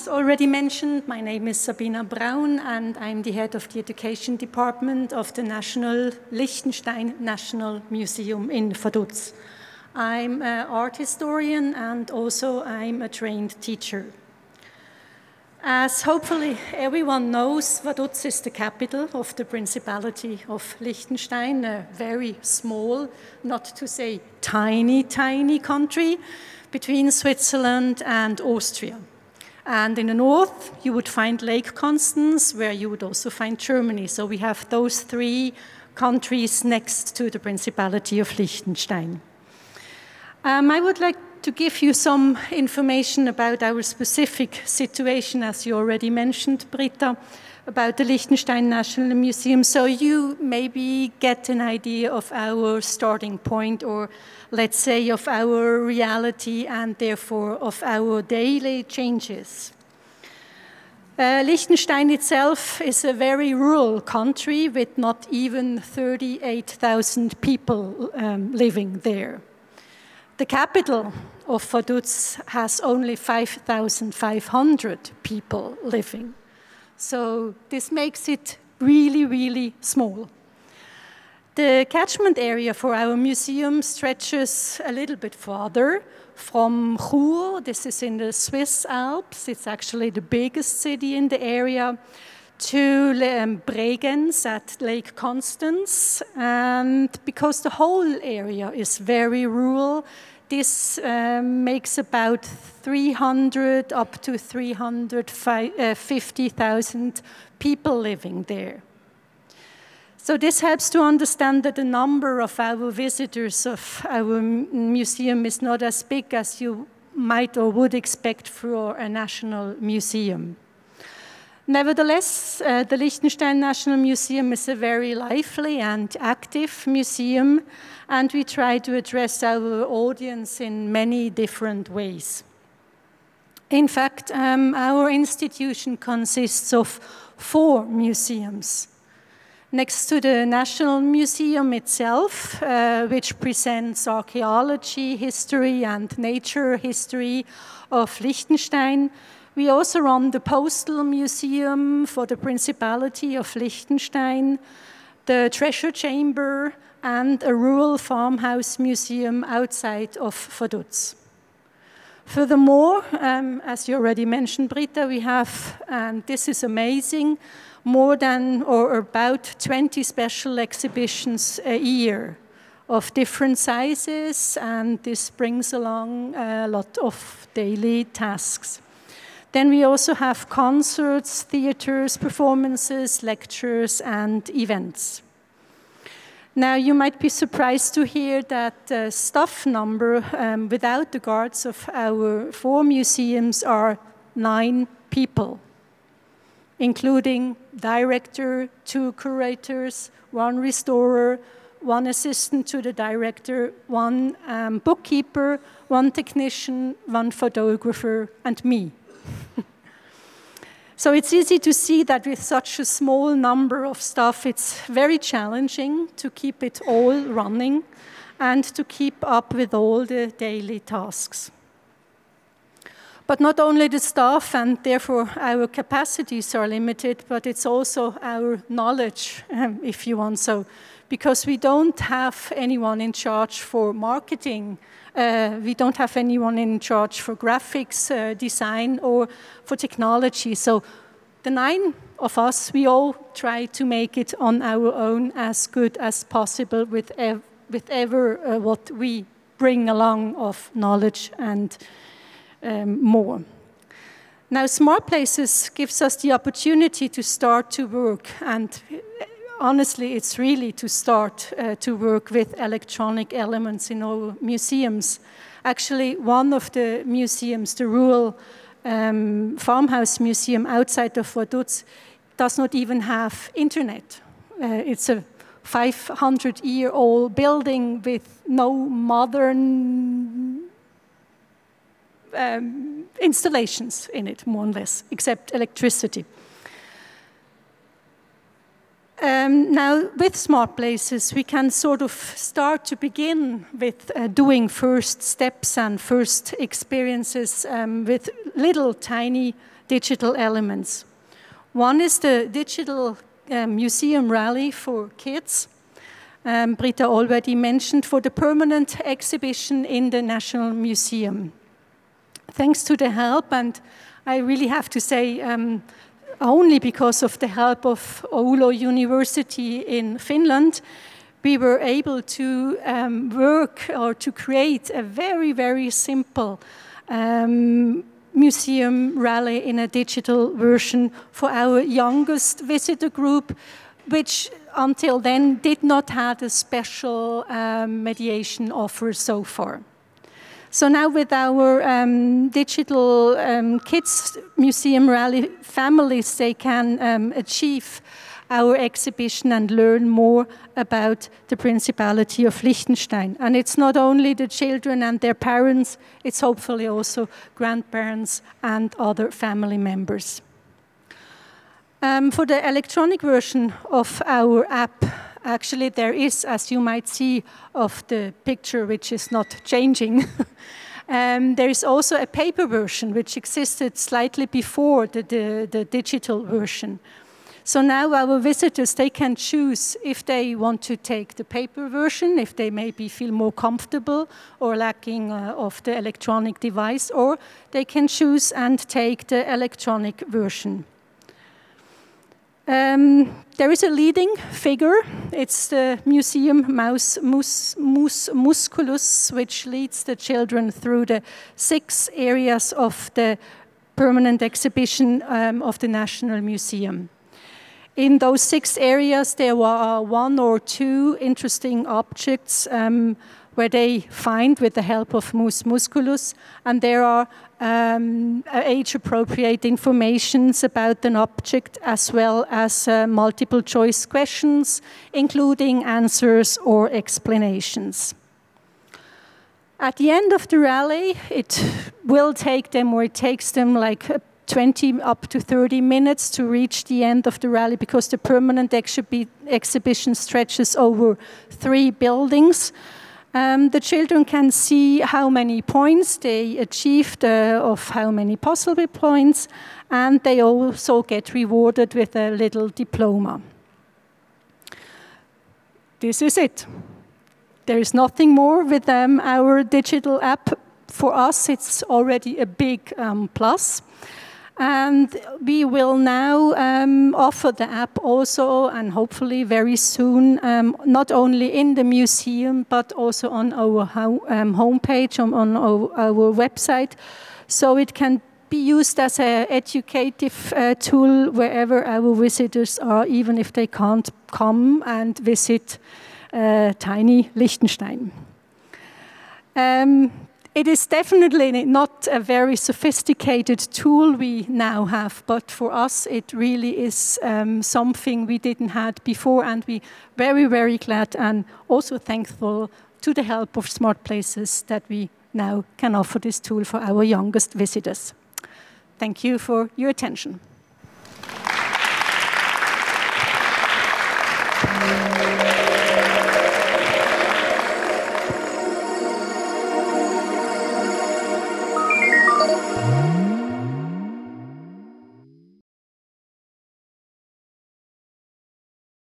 as already mentioned, my name is Sabina Braun, and I'm the head of the education department of the National Liechtenstein National Museum in Vaduz. I'm an art historian and also I'm a trained teacher. As hopefully everyone knows, Vaduz is the capital of the Principality of Liechtenstein, a very small, not to say tiny, tiny country between Switzerland and Austria. And in the north, you would find Lake Constance, where you would also find Germany. So we have those three countries next to the Principality of Liechtenstein. Um, I would like to give you some information about our specific situation, as you already mentioned, Britta, about the Liechtenstein National Museum, so you maybe get an idea of our starting point, or let's say of our reality and therefore of our daily changes. Uh, Liechtenstein itself is a very rural country with not even 38,000 people um, living there. The capital of Vaduz has only 5,500 people living. So this makes it really, really small. The catchment area for our museum stretches a little bit farther from Chur, this is in the Swiss Alps, it's actually the biggest city in the area, to um, Bregenz at Lake Constance. And because the whole area is very rural, this um, makes about 300 up to 350,000 uh, people living there. So this helps to understand that the number of our visitors of our museum is not as big as you might or would expect for a national museum. Nevertheless, uh, the Liechtenstein National Museum is a very lively and active museum, and we try to address our audience in many different ways. In fact, um, our institution consists of four museums. Next to the National Museum itself, uh, which presents archaeology, history, and nature history of Liechtenstein, we also run the Postal Museum for the Principality of Liechtenstein, the Treasure Chamber, and a rural farmhouse museum outside of Vaduz. Furthermore, um, as you already mentioned, Britta, we have, and this is amazing, more than or about 20 special exhibitions a year of different sizes, and this brings along a lot of daily tasks. Then we also have concerts, theaters, performances, lectures, and events. Now, you might be surprised to hear that the staff number um, without the guards of our four museums are nine people, including director, two curators, one restorer, one assistant to the director, one um, bookkeeper, one technician, one photographer, and me. So it's easy to see that with such a small number of staff, it's very challenging to keep it all running and to keep up with all the daily tasks. But not only the staff and therefore our capacities are limited, but it's also our knowledge, if you want so, because we don't have anyone in charge for marketing uh, we don't have anyone in charge for graphics, uh, design, or for technology. So the nine of us, we all try to make it on our own as good as possible with, ev with ever uh, what we bring along of knowledge and um, more. Now, Smart Places gives us the opportunity to start to work and honestly, it's really to start uh, to work with electronic elements in all museums. Actually, one of the museums, the rural um, farmhouse museum outside of Vaduz, does not even have internet. Uh, it's a 500 year old building with no modern um, installations in it, more or less, except electricity. Um, now, with smart places, we can sort of start to begin with uh, doing first steps and first experiences um, with little tiny digital elements. One is the digital uh, museum rally for kids. Um, Britta already mentioned for the permanent exhibition in the National Museum. Thanks to the help, and I really have to say, um, only because of the help of Oulu University in Finland, we were able to um, work or to create a very, very simple um, museum rally in a digital version for our youngest visitor group, which until then did not have a special um, mediation offer so far. So now with our um, digital um, kids museum rally families, they can um, achieve our exhibition and learn more about the Principality of Liechtenstein. And it's not only the children and their parents, it's hopefully also grandparents and other family members. Um, for the electronic version of our app, actually there is, as you might see of the picture, which is not changing, um, there is also a paper version which existed slightly before the, the, the digital version. So now our visitors, they can choose if they want to take the paper version, if they maybe feel more comfortable or lacking uh, of the electronic device, or they can choose and take the electronic version. Um, there is a leading figure. It's the museum mouse mus, mus, musculus, which leads the children through the six areas of the permanent exhibition um, of the National Museum. In those six areas, there were one or two interesting objects um, where they find with the help of mus musculus, and there are um, age-appropriate informations about an object as well as uh, multiple choice questions, including answers or explanations. At the end of the rally, it will take them, or it takes them like 20 up to 30 minutes to reach the end of the rally because the permanent exhibi exhibition stretches over three buildings. Um, the children can see how many points they achieved uh, of how many possible points, and they also get rewarded with a little diploma. This is it. There is nothing more with um, our digital app. For us, it's already a big um, plus. And we will now um, offer the app also, and hopefully very soon, um, not only in the museum, but also on our ho um, homepage, on, on our, our, website. So it can be used as an educative uh, tool wherever our visitors are, even if they can't come and visit uh, tiny Liechtenstein. Um, it is definitely not a very sophisticated tool we now have, but for us it really is um, something we didn't have before, and we very, very glad and also thankful to the help of Smart Places that we now can offer this tool for our youngest visitors. Thank you for your attention.